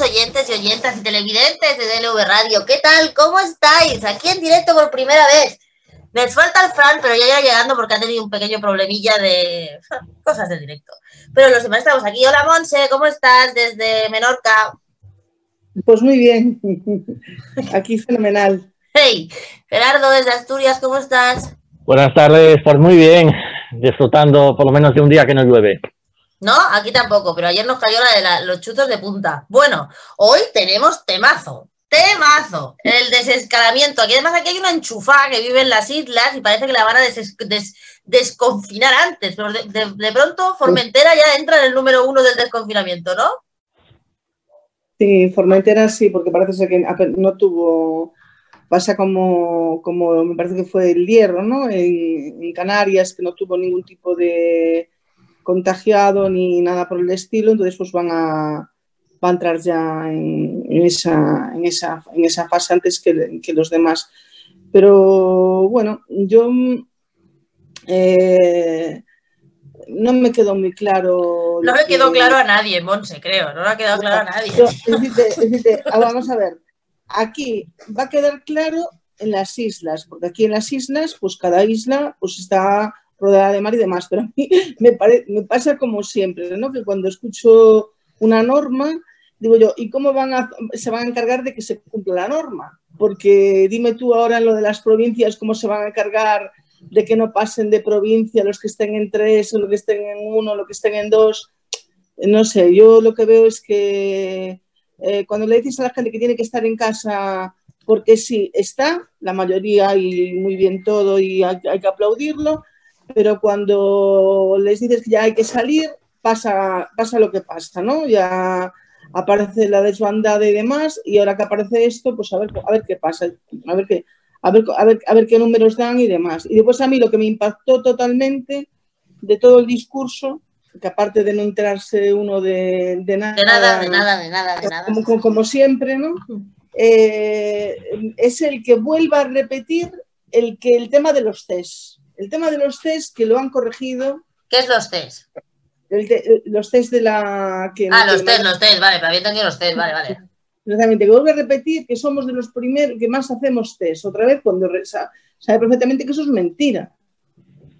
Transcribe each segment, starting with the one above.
oyentes y oyentas y televidentes de DLV Radio. ¿Qué tal? ¿Cómo estáis? Aquí en directo por primera vez. Me falta el Fran, pero ya irá llegando porque ha tenido un pequeño problemilla de cosas del directo. Pero los demás estamos aquí. Hola, Monse, ¿cómo estás desde Menorca? Pues muy bien. Aquí fenomenal. Hey, Gerardo desde Asturias, ¿cómo estás? Buenas tardes, pues muy bien. Disfrutando por lo menos de un día que no llueve. No, aquí tampoco, pero ayer nos cayó la de los chuzos de punta. Bueno, hoy tenemos temazo, temazo, el desescalamiento. Aquí además aquí hay una enchufada que vive en las islas y parece que la van a desconfinar antes, pero de, pronto Formentera ya entra en el número uno del desconfinamiento, ¿no? Sí, Formentera sí, porque parece que no tuvo, pasa como, como me parece que fue el hierro, ¿no? en Canarias, que no tuvo ningún tipo de contagiado ni nada por el estilo, entonces pues van a, va a entrar ya en, esa, en, esa, en esa fase antes que, que los demás. Pero bueno, yo eh, no me quedó muy claro. No le quedó claro a nadie, Monse, creo. No le ha quedado claro a nadie. Ah, vamos a ver. Aquí va a quedar claro en las islas, porque aquí en las islas, pues cada isla pues está rodeada de mar y demás, pero a mí me, me pasa como siempre, ¿no? que cuando escucho una norma, digo yo, ¿y cómo van a, se van a encargar de que se cumpla la norma? Porque dime tú ahora en lo de las provincias, ¿cómo se van a encargar de que no pasen de provincia los que estén en tres, o los que estén en uno, los que estén en dos? No sé, yo lo que veo es que eh, cuando le dices a la gente que tiene que estar en casa porque sí, está, la mayoría y muy bien todo y hay que aplaudirlo, pero cuando les dices que ya hay que salir, pasa, pasa lo que pasa, ¿no? Ya aparece la desbandada y demás, y ahora que aparece esto, pues a ver, a ver qué pasa, a ver qué, a ver, a ver, a ver qué números dan y demás. Y después a mí lo que me impactó totalmente de todo el discurso, que aparte de no enterarse uno de, de nada, de nada, de nada, de nada, de nada. Como, como siempre, ¿no? Eh, es el que vuelva a repetir el, que, el tema de los test. El tema de los test que lo han corregido. ¿Qué es los test? Los test de la. Que ah, los test, los test, vale, pero había entendido los test, vale, vale. Exactamente, que vuelvo a repetir que somos de los primeros que más hacemos test, otra vez cuando sabe perfectamente que eso es mentira.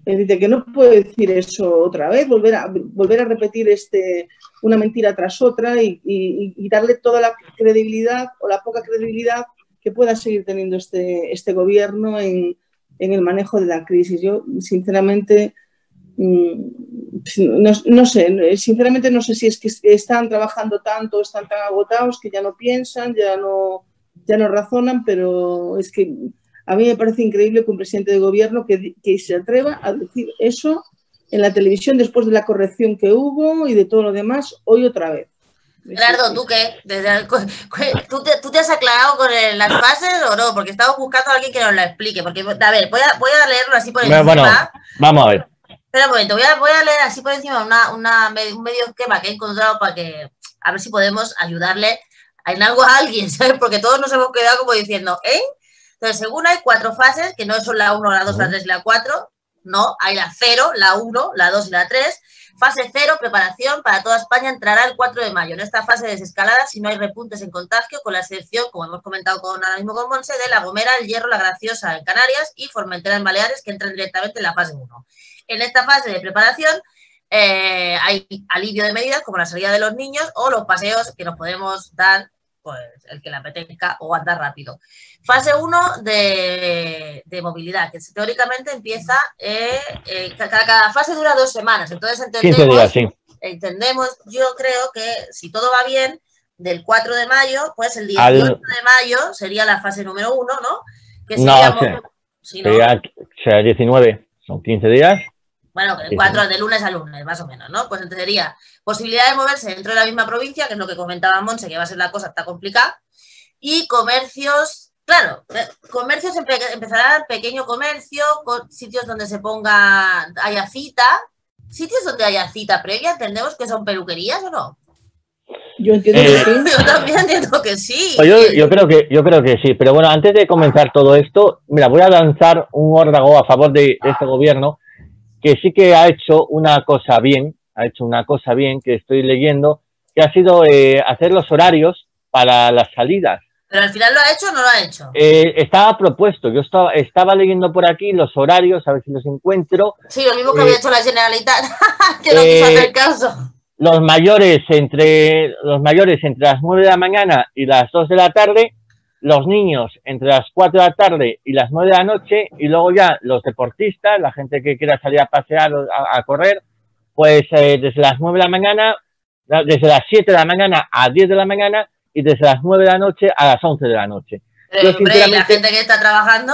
Es decir, que no puede decir eso otra vez, volver a, volver a repetir este, una mentira tras otra y, darle toda la credibilidad o la poca credibilidad que pueda seguir teniendo este, este gobierno en, en el manejo de la crisis. Yo, sinceramente, mm, no, sé, sinceramente no sé si es que están trabajando tanto, están tan agotados que ya no piensan, ya no, ya no razonan, pero es que a mí me parece increíble que un presidente de gobierno que, que se atreva a decir eso en la televisión después de la corrección que hubo y de todo lo demás, hoy otra vez. Gerardo, ¿tú qué? ¿Tú te, ¿Tú te, has aclarado con las fases o no? Porque estamos buscando a alguien que nos la explique. Porque, a ver, voy a, voy a leerlo así por encima. Bueno, vamos a ver. Espera un momento, voy a, voy a leer así por encima una, una, un medio esquema que he encontrado para que, a ver si podemos ayudarle en algo a alguien, ¿sabes? Porque todos nos hemos quedado como diciendo, ¿eh? Entonces, según hay cuatro fases, que no son la 1, la 2, la 3 y la 4, no, hay la 0, la 1, la 2 y la 3 Fase cero, preparación para toda España entrará el 4 de mayo. En esta fase de desescalada, si no hay repuntes en contagio, con la excepción, como hemos comentado con, ahora mismo con Monse, de La Gomera, El Hierro, La Graciosa en Canarias y Formentera en Baleares, que entran directamente en la fase 1. En esta fase de preparación eh, hay alivio de medidas como la salida de los niños o los paseos que nos podemos dar pues el que la apetezca o andar rápido. Fase 1 de, movilidad, que teóricamente empieza, eh, eh, cada, fase dura dos semanas, entonces entendemos, entendemos, yo creo que si todo va bien, del 4 de mayo, pues el 18 de mayo sería la fase número 1, ¿no? Que sería, no, sería 19, son 15 días. Bueno, 4 de lunes a lunes, más o menos, ¿no? Pues entonces sería posibilidad de moverse dentro de la misma provincia, que es lo que comentaba Monse, que va a ser la cosa está complicada, y comercios, claro, comercios empezarán pequeño comercio, con sitios donde se ponga, haya cita, sitios donde haya cita previa, entendemos que son peluquerías o no. Yo entiendo que Eh, sí. Yo también entiendo que sí. Pues yo, yo creo que yo creo que sí, pero bueno, antes de comenzar todo esto, mira, voy a lanzar un órdago a favor de, de este gobierno que sí que ha hecho una cosa bien, ha hecho una cosa bien que estoy leyendo, que ha sido eh, hacer los horarios para las salidas. Pero al final lo ha hecho o no lo ha hecho. Eh, estaba propuesto, yo estaba, estaba leyendo por aquí los horarios, a ver si los encuentro. Sí, lo mismo que eh, había hecho la Generalitat, que no quiso eh, hacer caso. Los mayores entre los mayores entre las 9 de la mañana y las 2 de la tarde, los niños entre las 4 de la tarde y las 9 de la noche, y luego ya los deportistas, la gente que quiera salir a pasear o a, a correr, pues eh, desde las 9 de la mañana, desde las 7 de la mañana a 10 de la mañana y desde las 9 de la noche a las 11 de la noche. Pero, yo, hombre, y la gente que está trabajando,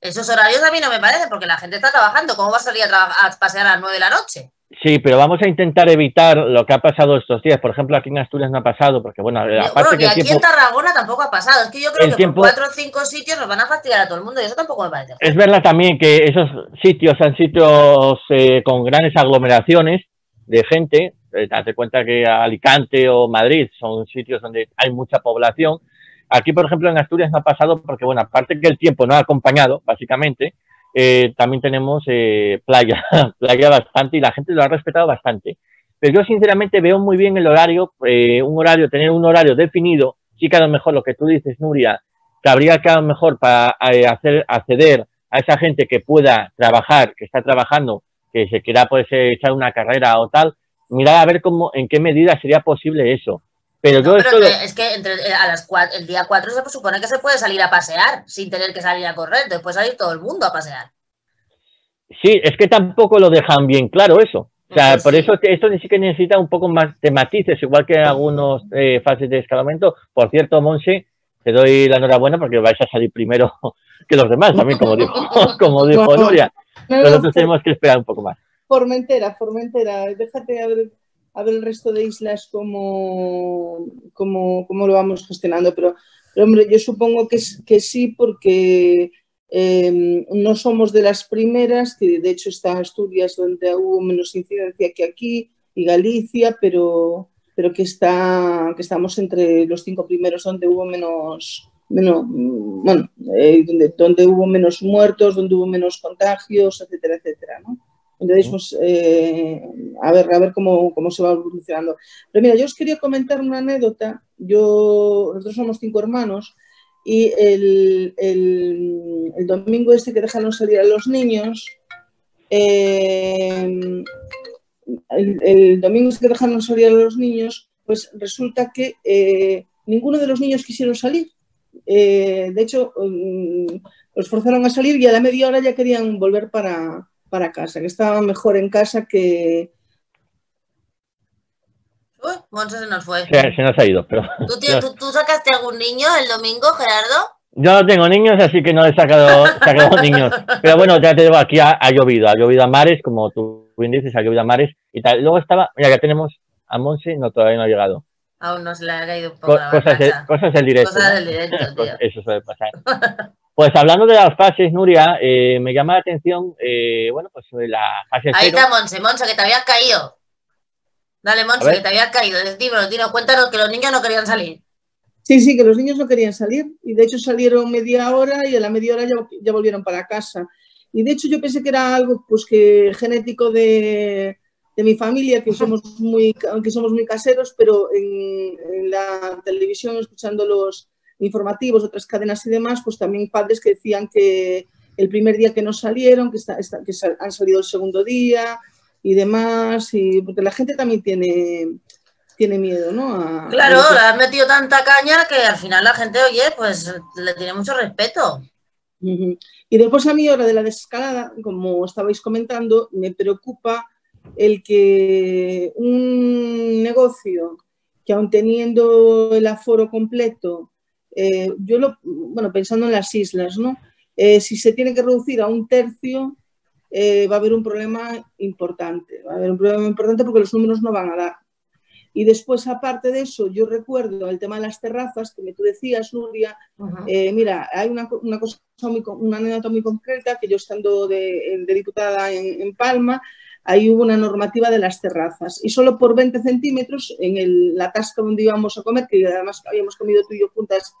esos horarios a mí no me parecen, porque la gente está trabajando. ¿Cómo va a salir a, a pasear a las 9 de la noche? Sí, pero vamos a intentar evitar lo que ha pasado estos días. Por ejemplo, aquí en Asturias no ha pasado, porque bueno, Bueno, aparte que ni el aquí tiempo... en Tarragona tampoco ha pasado. Es que yo creo que tiempo- por cuatro o cinco sitios nos van a fastidiar a todo el mundo y eso tampoco me parece. Es verdad también que esos sitios son sitios eh, con grandes aglomeraciones de gente. Eh, date cuenta que Alicante o Madrid son sitios donde hay mucha población. Aquí, por ejemplo, en Asturias no ha pasado porque, bueno, aparte que el tiempo no ha acompañado, básicamente, eh, también tenemos eh, playa, playa bastante y la gente lo ha respetado bastante. Pero yo, sinceramente, veo muy bien el horario, eh, un horario, tener un horario definido. Sí que a lo mejor lo que tú dices, Nuria, que habría que a lo mejor para eh, hacer acceder a esa gente que pueda trabajar, que está trabajando, que se quiera pues eh, echar una carrera o tal, mirar a ver cómo, en qué medida sería posible eso. Pero No, es que entre, eh, a las cua- el día 4 se supone que se puede salir a pasear sin tener que salir a correr. Después salir todo el mundo a pasear. sí, es que tampoco lo dejan bien claro eso. O sea, Pues por sí. eso que esto sí que necesita un poco más de matices, igual que en algunos eh, fases de escalamiento. Por cierto, Monse, te doy la enhorabuena porque vais a salir primero que los demás, también como dijo, como dijo Nuria. No, no, Nosotros tenemos que esperar un poco más. Formentera, Formentera, déjate a ver, a ver el resto de islas cómo, cómo, cómo lo vamos gestionando, pero, pero, hombre, yo supongo que, que sí porque eh, no somos de las primeras, que de hecho está Asturias donde hubo menos incidencia que aquí y Galicia, pero, pero que, está, que estamos entre los cinco primeros donde hubo menos, menos bueno, eh, donde, donde hubo menos muertos, donde hubo menos contagios, etcétera, etcétera, ¿no? Entonces, pues, eh, a ver, a ver cómo, cómo se va evolucionando. Pero mira, yo os quería comentar una anécdota. Yo, nosotros somos cinco hermanos y el, el- el domingo este que dejaron salir a los niños, eh, el, el domingo este que dejaron salir a los niños, pues resulta que eh, ninguno de los niños quisieron salir. De hecho, mm, los forzaron a salir y a la media hora ya querían volver para, para casa, que estaban mejor en casa que... Uy, Monse se nos fue. Se, se nos ha ido, pero ¿Tú, tío, ¿tú, tú sacaste algún niño el domingo, Gerardo? yo no tengo niños, así que no he sacado, sacado niños. Pero bueno, ya te digo, aquí ha, ha llovido, ha llovido a mares, como tú bien dices, ha llovido a mares y tal. Luego estaba, mira, ya tenemos a Monse, no, todavía no ha llegado. Aún no se le ha caído un poco Co- la cosas, de- cosas del directo. Cosas del directo, tío. Eso suele pasar. Pues hablando de las fases, Nuria, eh, me llama la atención, eh, bueno, pues la fase Ahí cero. está Monse, Monse, que te habías caído. Dale, Monse, que te habías caído. Dímelo, Tino, cuéntanos que los niños no querían salir. Sí, sí, que los niños no querían salir y de hecho salieron media hora y a la media hora ya, ya volvieron para casa. Y de hecho yo pensé que era algo pues que genético de, de mi familia, que somos muy, que somos muy caseros, pero en, en la televisión, escuchando los informativos otras cadenas y demás, pues también padres que decían que el primer día que no salieron, que, está, está- que sal- han salido el segundo día y demás, y porque la gente también tiene, tiene miedo, ¿no? A- Claro, lo que- le has metido tanta caña que al final la gente, oye, pues le tiene mucho respeto. Y después a mí, ahora de la desescalada, como estabais comentando, me preocupa el que un negocio que aun teniendo el aforo completo, eh, yo lo, bueno, pensando en las islas, ¿no? Eh, si se tiene que reducir a un tercio, eh, va a haber un problema importante. Va a haber un problema importante porque los números no van a dar. Y después, aparte de eso, yo recuerdo el tema de las terrazas, que tú decías, Nuria, eh, mira, hay una, una cosa muy, una anécdota muy concreta que yo estando de, de diputada en, en Palma, ahí hubo una normativa de las terrazas y solo por 20 centímetros en el, la tasca donde íbamos a comer, que además habíamos comido tú y yo juntas.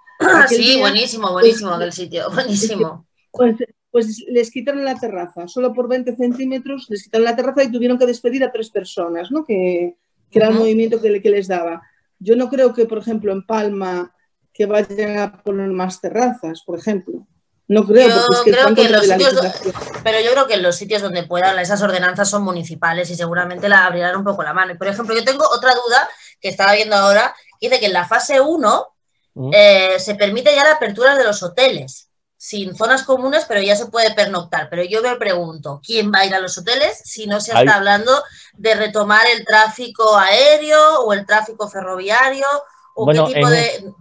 sí, día, buenísimo, pues, buenísimo pues, aquel sitio, buenísimo. Pues, pues, les quitaron la terraza, solo por 20 centímetros les quitaron la terraza y tuvieron que despedir a tres personas, ¿no? Que, que era el movimiento que, que les daba. Yo no creo que, por ejemplo, en Palma que vayan a poner más terrazas, por ejemplo. No creo, porque es que, los sitios, pero yo creo que en los sitios donde puedan, esas ordenanzas son municipales y seguramente la abrirán un poco la mano. Y por ejemplo, yo tengo otra duda que estaba viendo ahora, que dice que en la fase 1 mm. eh, se permite ya la apertura de los hoteles, sin zonas comunes, pero ya se puede pernoctar. Pero yo me pregunto, ¿quién va a ir a los hoteles si no se está hablando de retomar el tráfico aéreo o el tráfico ferroviario? ¿O qué tipo de.?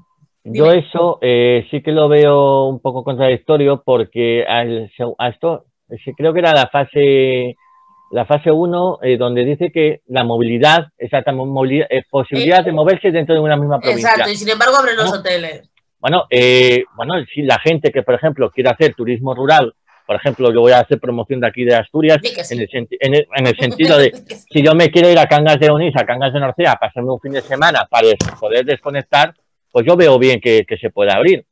Yo eso eh, sí que lo veo un poco contradictorio porque a esto creo que era la fase la fase 1 eh, donde dice que la movilidad, exacta movilidad, eh, posibilidad de moverse dentro de una misma provincia. Exacto, y sin embargo abren los hoteles. Bueno, bueno, si la gente que, por ejemplo, quiere hacer turismo rural, por ejemplo, yo voy a hacer promoción de aquí de Asturias, en, el, sentido de, si yo me quiero ir a Cangas de Onís, a Cangas de Norcea, pasarme un fin de semana para poder desconectar, pues yo veo bien que, se pueda abrir.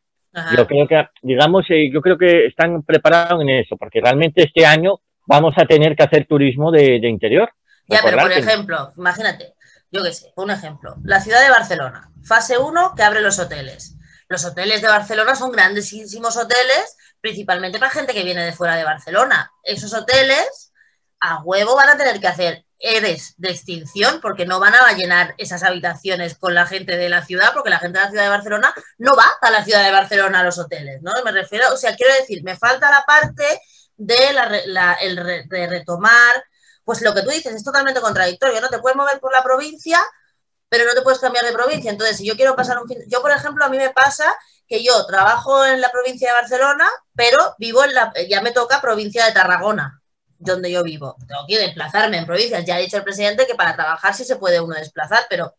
Yo creo que, digamos, eh, yo creo que están preparados en eso, porque realmente este año vamos a tener que hacer turismo de, interior. Ya, pero por ejemplo, imagínate, yo qué sé, un ejemplo, la ciudad de Barcelona, fase 1 que abre los hoteles. Los hoteles de Barcelona son grandísimos hoteles, principalmente para gente que viene de fuera de Barcelona. Esos hoteles a huevo van a tener que hacer eres de extinción porque no van a llenar esas habitaciones con la gente de la ciudad, porque la gente de la ciudad de Barcelona no va a la ciudad de Barcelona a los hoteles, ¿no? Me refiero, o sea, quiero decir, me falta la parte de, la, el de retomar, pues lo que tú dices es totalmente contradictorio, ¿no? Te puedes mover por la provincia, pero no te puedes cambiar de provincia. Entonces, si yo quiero pasar un fin, yo por ejemplo, a mí me pasa que yo trabajo en la provincia de Barcelona, pero vivo en la, ya me toca provincia de Tarragona donde yo vivo. Tengo que desplazarme en provincias. Ya ha dicho el presidente que para trabajar sí se puede uno desplazar, pero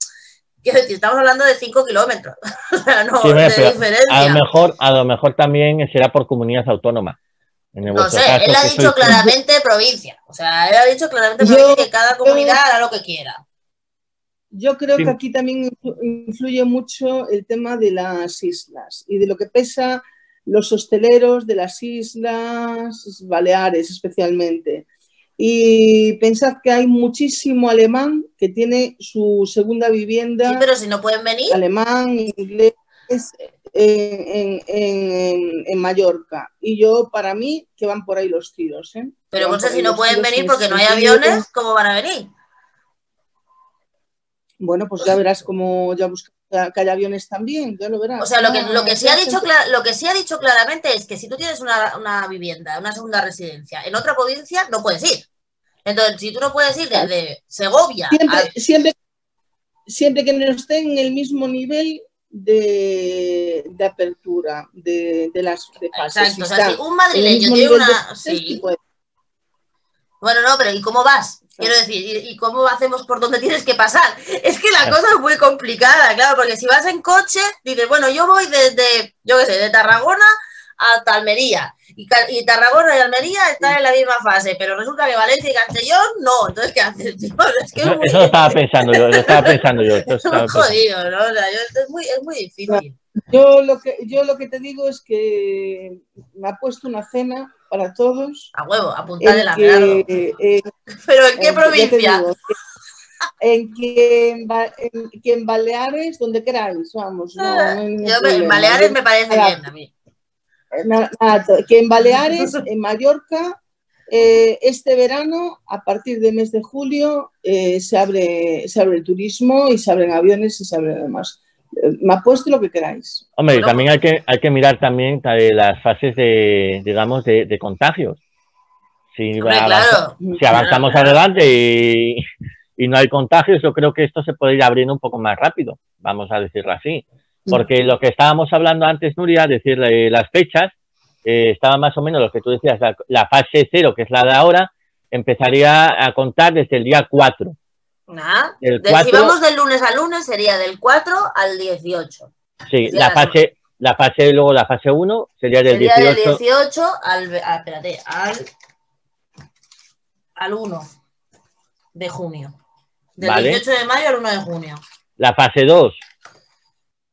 quiero decir, estamos hablando de 5 kilómetros. o sea, no, de diferencia. A lo, mejor, a lo mejor también será por comunidad autónoma. no sé, él ha dicho claramente provincia. O sea, él ha dicho claramente que cada comunidad hará lo que quiera. Yo creo que aquí también influye mucho el tema de las islas y de lo que pesa los hosteleros de las islas Baleares especialmente. Y pensad que hay muchísimo alemán que tiene su segunda vivienda. Sí, pero si no pueden venir. Alemán, inglés, en, en, Mallorca. Y yo, para mí, que van por ahí los tiros. ¿eh? Pero no sé si no pueden venir porque no hay aviones, ¿cómo van a venir? Bueno, pues ya verás cómo ya buscamos que haya aviones también, ya lo verás. O sea, lo que, lo que, sí, ha dicho, lo que sí ha dicho claramente es que si tú tienes una, vivienda, una segunda residencia en otra provincia, no puedes ir. Entonces, si tú no puedes ir desde Segovia siempre, siempre, que no esté en el mismo nivel de, apertura de, las fases. Exacto, o sea, si un madrileño tiene una... Sí. Bueno, no, pero ¿y cómo vas? Quiero decir, ¿y, cómo hacemos por dónde tienes que pasar? Es que la cosa es muy complicada, claro, porque si vas en coche, dices, bueno, yo voy desde, yo qué sé, de Tarragona hasta Almería. Y, y, Tarragona y Almería están en la misma fase, pero resulta que Valencia y Castellón no. Entonces, ¿qué haces? Es que eso, lo estaba pensando yo, lo estaba pensando yo. es jodido, ¿no? O sea, es, muy, es muy difícil. Yo lo, que, yo lo que te digo es que me ha puesto una cena para todos. A huevo, apuntar el agarro. ¿Pero en qué provincia? en que en, Baleares, donde queráis, vamos. Ah, en Baleares me parece bien a mí. que en Baleares, en Mallorca, eh, este verano, a partir del mes de julio, eh, se, abre, se abre el turismo y se abren aviones y se abre demás me puesto lo que queráis. Hombre, también hay que, hay que mirar también las fases de, digamos, de, contagios. Si, si avanzamos adelante y, no hay contagios, yo creo que esto se puede ir abriendo un poco más rápido, vamos a decirlo así. Porque lo que estábamos hablando antes, Nuria, decir las fechas, eh, estaba más o menos lo que tú decías, la, fase cero, que es la de ahora, empezaría a contar desde el día 4 si vamos del lunes a lunes sería del 4 al 18. Sí, la fase, la fase, luego la fase 1 sería del sería 18. Del 18 al, ah, espérate, al, al 1. de junio. Del Vale. 18 de mayo al 1 de junio. La fase 2,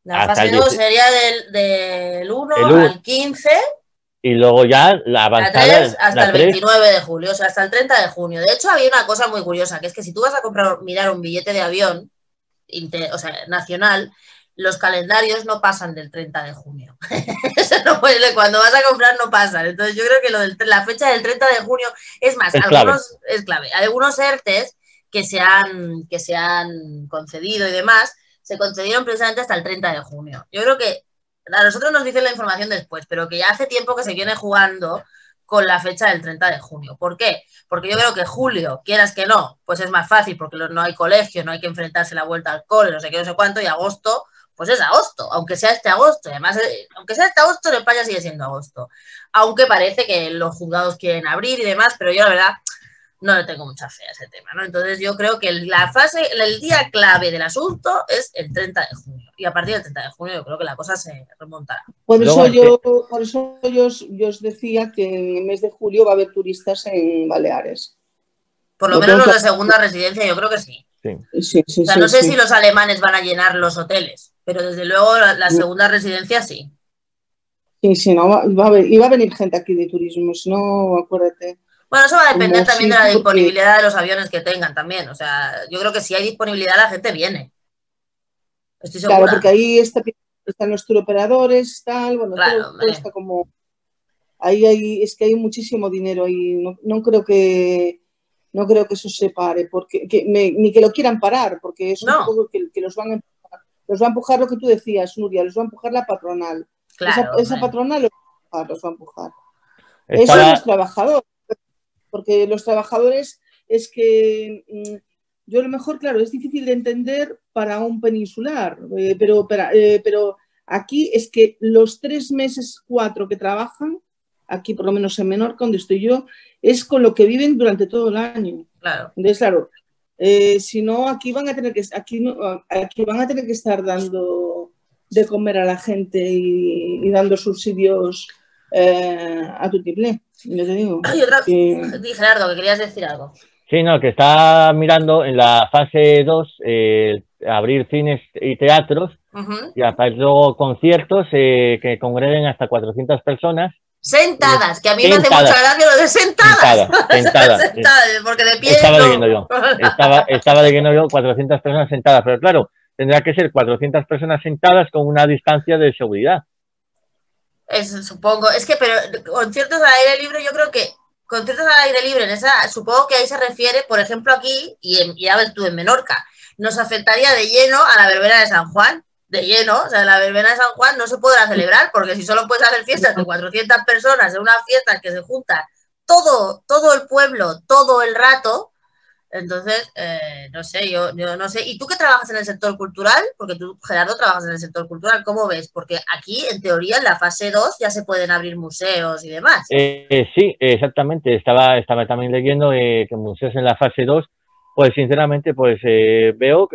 La fase el 2 dieci- sería del, del 1 El uno. al 15, y luego ya la la avanzada, 3 hasta la el 3, 29 de julio, o sea, hasta el 30 de junio. De hecho, había una cosa muy curiosa, que es que si tú vas a comprar, mirar un billete de avión, inter- o sea, nacional, los calendarios no pasan del 30 de junio. Eso no puede- cuando vas a comprar no pasan. Entonces yo creo que lo del- la fecha del 30 de junio es más, Es clave. algunos es clave. Algunos ERTES que se han, que se han concedido y demás, se concedieron precisamente hasta el 30 de junio. Yo creo que a nosotros nos dicen la información después, pero que ya hace tiempo que se viene jugando con la fecha del 30 de junio. ¿Por qué? Porque yo creo que julio, quieras que no, pues es más fácil porque no hay colegio, no hay que enfrentarse la vuelta al cole, no sé qué, no sé cuánto, y agosto, pues es agosto, aunque sea este agosto. Además, eh, aunque sea este agosto, en España sigue siendo agosto. Aunque parece que los juzgados quieren abrir y demás, pero yo la verdad no le tengo mucha fe a ese tema, ¿no? Entonces yo creo que la fase, el día clave del asunto es el 30 de junio. Y a partir del 30 de junio yo creo que la cosa se remontará. Por eso, es yo, por eso yo, os, yo os decía que en el mes de julio va a haber turistas en Baleares. Por lo Lo menos los de que- segunda residencia yo creo que sí. Sí, sí, O sea, sí, no sé sí. si los alemanes van a llenar los hoteles, pero desde luego la, la segunda residencia sí. Sí, sí, no, va, va a haber, y va a venir gente aquí de turismo, si no, acuérdate. Bueno, eso va a depender Como también sí, de la disponibilidad de los aviones que tengan también. O sea, yo creo que si hay disponibilidad la gente viene. Estoy segura. Claro, porque ahí está- están los turoperadores, tal, bueno, Claro, todo, está como... Ahí hay, es que hay muchísimo dinero ahí, no, no creo que no creo que eso se pare, porque que me- ni que lo quieran parar, porque es No. un poco que, que los van a empujar. Los va a empujar lo que tú decías, Nuria, los va a empujar la patronal. Claro, esa, patronal los va a empujar, los va a empujar. Eso estaba- los trabajadores, porque los trabajadores es que mm, yo a lo mejor, claro, es difícil de entender para un peninsular, eh, pero, pero, eh, pero aquí es que los tres meses, cuatro que trabajan, aquí por lo menos en Menorca, donde estoy yo, es con lo que viven durante todo el año. Claro. Entonces, claro, eh, si no, aquí van a tener que aquí, aquí van a tener que estar dando de comer a la gente y, y dando subsidios a tu tiple. Yo te digo. Y otra, que- Di, Gerardo, que querías decir algo. Sí, no, que está mirando en la fase 2 eh, abrir cines y teatros y aparte luego conciertos eh, que congreguen hasta 400 personas Sentadas, que a mí me hace mucha gracia lo de sentadas. sentadas, sentadas. Sentadas, porque de pie Estaba no. leyendo yo. Estaba, estaba leyendo yo 400 personas sentadas, pero claro, tendrá que ser 400 personas sentadas con una distancia de seguridad. Es, supongo, es que, pero conciertos al aire libre, yo creo que conciertos al aire libre, en esa, supongo que ahí se refiere, por ejemplo, aquí, y, en, ya ves tú en Menorca, nos afectaría de lleno a la verbena de San Juan, de lleno, o sea, la verbena de San Juan no se podrá celebrar, porque si solo puedes hacer fiestas de 400 personas en una fiesta que se junta todo, todo el pueblo, todo el rato, entonces, eh, no sé, yo, no sé. ¿Y tú que trabajas en el sector cultural? Porque tú, Gerardo, trabajas en el sector cultural, ¿cómo ves? Porque aquí, en teoría, en la fase 2 ya se pueden abrir museos y demás. Eh, eh, sí, exactamente. Estaba, estaba también leyendo eh, que museos en la fase 2, pues sinceramente, pues veo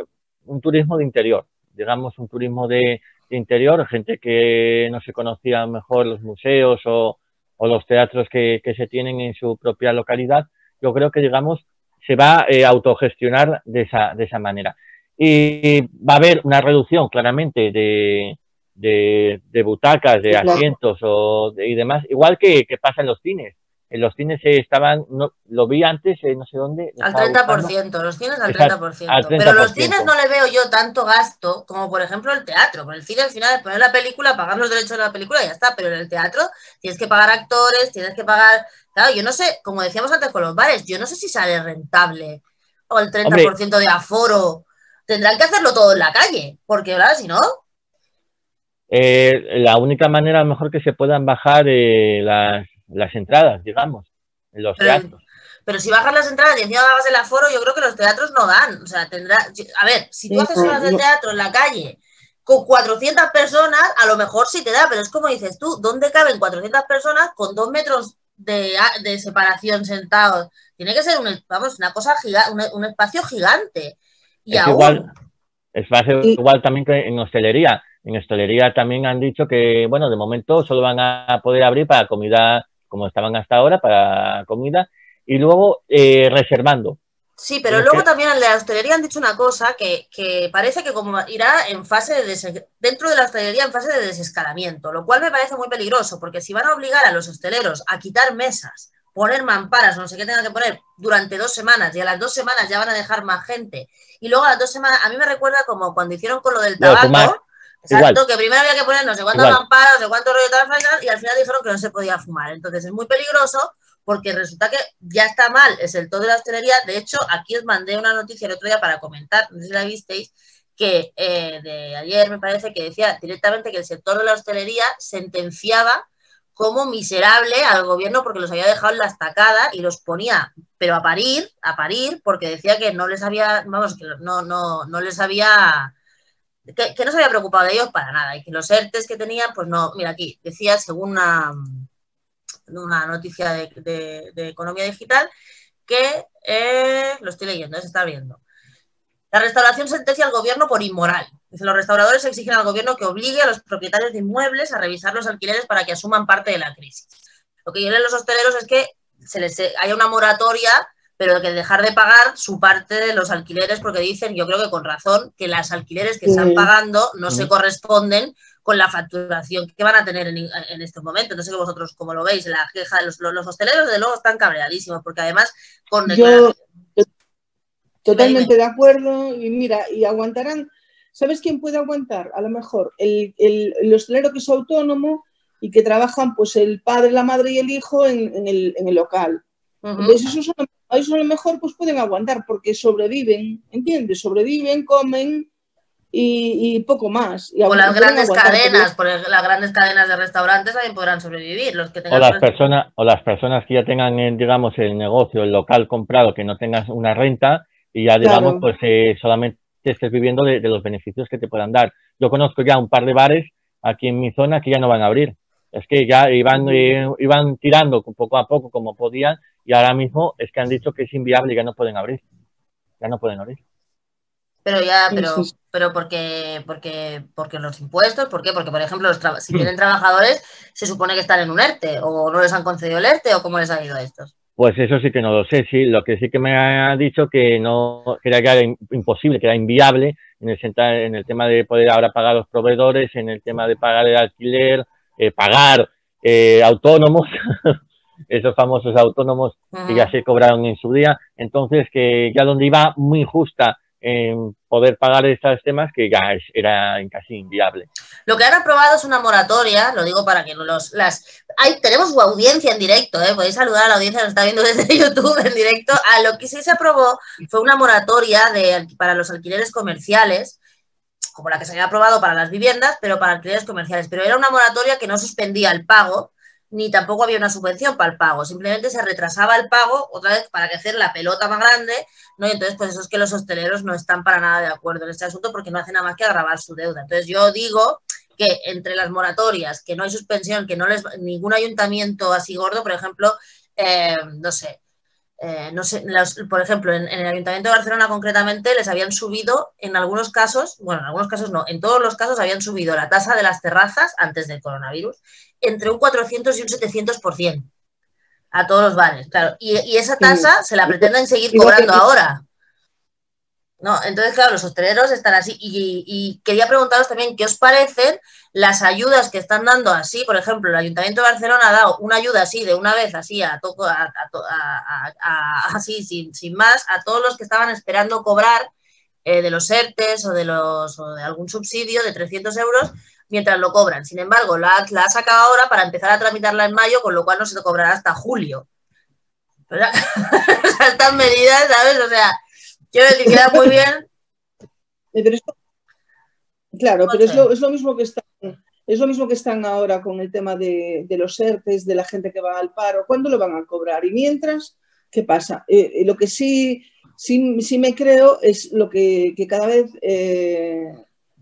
un turismo de interior, digamos un turismo de, interior, gente que no se conocía mejor los museos o, o los teatros que se tienen en su propia localidad. Yo creo que, digamos, se va eh, a autogestionar de esa, de esa manera. Y va a haber una reducción claramente de, de, de butacas, de Claro. asientos o de- y demás, igual que, que pasa en los cines. En los cines eh, estaban, no, lo vi antes, eh, no sé dónde. Al estaba buscando. 30%, los cines al Exacto, 30%. al Pero los 30%. cines no le veo yo tanto gasto como, por ejemplo, el teatro. Por el cine, al final, es poner la película, pagar los derechos de la película y ya está. Pero en el teatro tienes que pagar actores, tienes que pagar. Claro, yo no sé, como decíamos antes con los bares, yo no sé si sale rentable o el 30% de aforo. Tendrán que hacerlo todo en la calle, porque, ¿verdad? Si no, Eh, la única manera, a lo mejor, que se puedan bajar eh, las, las entradas, digamos, en los Pero- teatros. Pero si bajas las entradas y encima bajas el aforo, yo creo que los teatros no dan. O sea, tendrá. A ver, si tú Sí, haces horas de no. teatro en la calle con 400 personas, a lo mejor sí te da, pero es como dices tú, ¿dónde caben 400 personas con dos metros de, de separación sentados? Tiene que ser un, vamos, una cosa gigante, un, un espacio gigante. Y Es aún, igual, es Y- igual también que en hostelería. En hostelería también han dicho que, bueno, de momento solo van a poder abrir para comida como estaban hasta ahora, para comida, y luego eh, reservando. Sí, pero luego también en la hostelería han dicho una cosa que, parece que como irá en fase de dentro de la hostelería en fase de desescalamiento, lo cual me parece muy peligroso, porque si van a obligar a los hosteleros a quitar mesas, poner mamparas, no sé qué tengan que poner durante dos semanas, y a las dos semanas ya van a dejar más gente, y luego a las dos semanas, a mí me recuerda como cuando hicieron con lo del tabaco, exacto, que primero había que poner no sé cuántas mamparas, no sé cuántos rollos y al final dijeron que no se podía fumar. Entonces es muy peligroso porque resulta que ya está mal es el todo de la hostelería. De hecho, aquí os mandé una noticia el otro día para comentar, no sé si la visteis, que eh, de ayer me parece que decía directamente que el sector de la hostelería sentenciaba como miserable al gobierno porque los había dejado en la estacada y los ponía, pero a parir, a parir, porque decía que no les había, vamos, que no, no, no les había, que, no se había preocupado de ellos para nada y que los ERTES que tenían, pues no, mira aquí, decía según una, una noticia de, economía digital que eh, lo estoy leyendo, se está viendo. La restauración sentencia al gobierno por inmoral. Dice, los restauradores exigen al gobierno que obligue a los propietarios de inmuebles a revisar los alquileres para que asuman parte de la crisis. Lo que quieren los hosteleros es que se les haya una moratoria, pero que dejar de pagar su parte de los alquileres, porque dicen, yo creo que con razón, que las alquileres que están pagando no se corresponden con la facturación que van a tener en, en este momento. No sé que vosotros cómo lo veis, la queja de los, los hosteleros, de luego, están cabreadísimos, porque además con... Yo totalmente de acuerdo y mira, y aguantarán... ¿Sabes quién puede aguantar? A lo mejor el, el, hostelero que es autónomo y que trabajan pues el padre, la madre y el hijo en, el, en el, local. Entonces, esos son, a lo mejor pues pueden aguantar porque sobreviven, ¿entiendes? Sobreviven, comen y, poco más. o las grandes cadenas, por las grandes cadenas de restaurantes también podrán sobrevivir. Los que o, las personas, o las personas que ya tengan, eh, digamos, el negocio, el local comprado, que no tengas una renta y ya, digamos, pues eh, solamente estés viviendo de, los beneficios que te puedan dar. Yo conozco ya un par de bares aquí en mi zona que ya no van a abrir. Es que ya iban, eh, iban tirando poco a poco como podían y ahora mismo es que han dicho que es inviable y ya no pueden abrir. Ya no pueden abrir. Pero ya, pero, pero porque, porque, porque los impuestos, ¿por qué? Porque, por ejemplo, si tienen trabajadores, se supone que están en un ERTE, o no les han concedido el ERTE, o cómo les ha ido a estos. Pues eso sí que no lo sé, sí. Lo que sí que me ha dicho que no, que era, imposible, que era inviable en el, en el tema de poder ahora pagar a los proveedores, en el tema de pagar el alquiler, eh, pagar eh, autónomos, esos famosos autónomos que ya se cobraron en su día. Entonces, que ya donde iba muy justa en poder pagar estos temas que ya era casi inviable. Lo que han aprobado es una moratoria, lo digo para que no los las hay tenemos audiencia en directo, ¿eh? podéis saludar a la audiencia que nos está viendo desde YouTube en directo. A lo que sí se aprobó fue una moratoria de, para los alquileres comerciales, como la que se había aprobado para las viviendas, pero para alquileres comerciales. Pero era una moratoria que no suspendía el pago, ni tampoco había una subvención para el pago, simplemente se retrasaba el pago otra vez para que hacer la pelota más grande, ¿no? Y entonces, pues eso es que los hosteleros no están para nada de acuerdo en este asunto porque no hacen nada más que agravar su deuda. Entonces, yo digo que entre las moratorias, que no hay suspensión, que no les ningún ayuntamiento así gordo, por ejemplo, eh, no sé, eh, no sé, por ejemplo, en, el Ayuntamiento de Barcelona concretamente les habían subido en algunos casos, bueno, en algunos casos no, en todos los casos habían subido la tasa de las terrazas antes del coronavirus entre un 400 y un 700% a todos los bares, claro. Y, esa tasa se la pretenden seguir cobrando ahora. No, entonces, claro, los hosteleros están así. Y, quería preguntaros también qué os parecen las ayudas que están dando así. Por ejemplo, el Ayuntamiento de Barcelona ha dado una ayuda así, de una vez, así, a, así, sin, sin, más, a todos los que estaban esperando cobrar eh, de los ERTES o de, los, o de algún subsidio de 300 euros mientras lo cobran. Sin embargo, la, la ha sacado ahora para empezar a tramitarla en mayo, con lo cual no se te cobrará hasta julio. O sea, estas medidas, ¿sabes? O sea, Quiero decir, queda muy bien. claro, pero es lo, es lo, mismo que están, es lo mismo que están ahora con el tema de, los ERTES, de la gente que va al paro. ¿Cuándo lo van a cobrar? Y mientras, ¿qué pasa? Eh, eh, lo que sí, sí, sí, me creo es lo que, cada vez eh,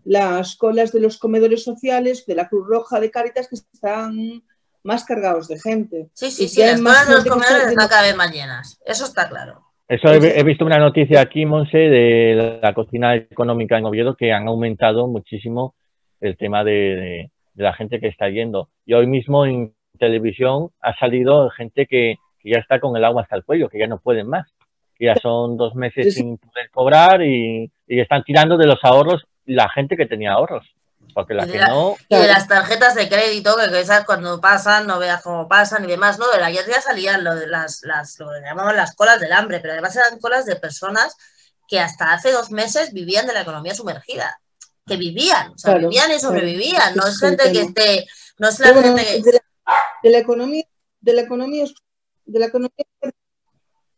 las colas de los comedores sociales, de la Cruz Roja, de Cáritas, que están más cargados de gente. Sí, sí, sí, las colas de los comedores están cada vez más llenas. Eso está claro. Eso he, visto una noticia aquí, Monse, de la cocina económica en Oviedo, que han aumentado muchísimo el tema de, la gente que está yendo. Y hoy mismo en televisión ha salido gente que, ya está con el agua hasta el cuello, que ya no pueden más. Ya son dos meses sin poder cobrar y, están tirando de los ahorros la gente que tenía ahorros. Porque la y, que de no. y de las tarjetas de crédito, que esas cuando pasan, no veas cómo pasan y demás, ¿no? De la, ayer ya salían lo de las, las, lo que llamaban las colas del hambre, pero además eran colas de personas que hasta hace dos meses vivían de la economía sumergida. Que vivían, o sea, Claro, vivían y claro. sobrevivían. No es Sí, gente que esté. No es la gente que. de, la, de la economía, de la economía, de la economía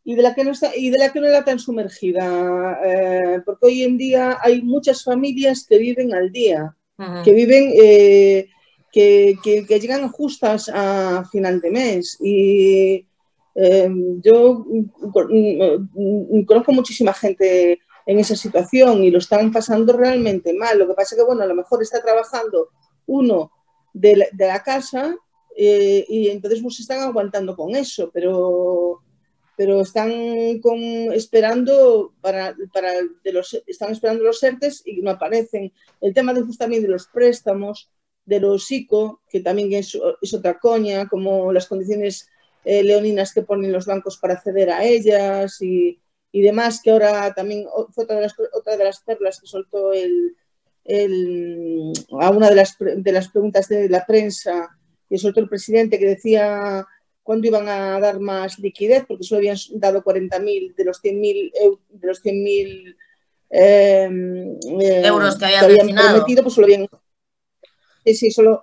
y de la que no está y de la que no era tan sumergida, eh, porque hoy en día hay muchas familias que viven al día, Que viven, eh, que, que- llegan justas a final de mes y eh, yo mm, mm, conozco muchísima gente en esa situación y lo están pasando realmente mal. Lo que pasa es que, bueno, a lo mejor está trabajando uno de la, de la casa eh, y entonces pues están aguantando con eso, pero, pero están esperando para, los, están esperando los ERTES y no aparecen. El tema de, justamente de los préstamos, de los ICO, que también es, otra coña, como las condiciones eh, leoninas que ponen los bancos para acceder a ellas y, y demás, que ahora también fue otra de las, otra de las perlas que soltó el, a una de las, de las preguntas de la prensa que soltó el presidente que decía cuándo iban a dar más liquidez, porque solo habían dado 40.000 de los 100.000 eu- de los 100.000 eh, eh, Euros que habían destinado. prometido, pues solo habían sí, sí, solo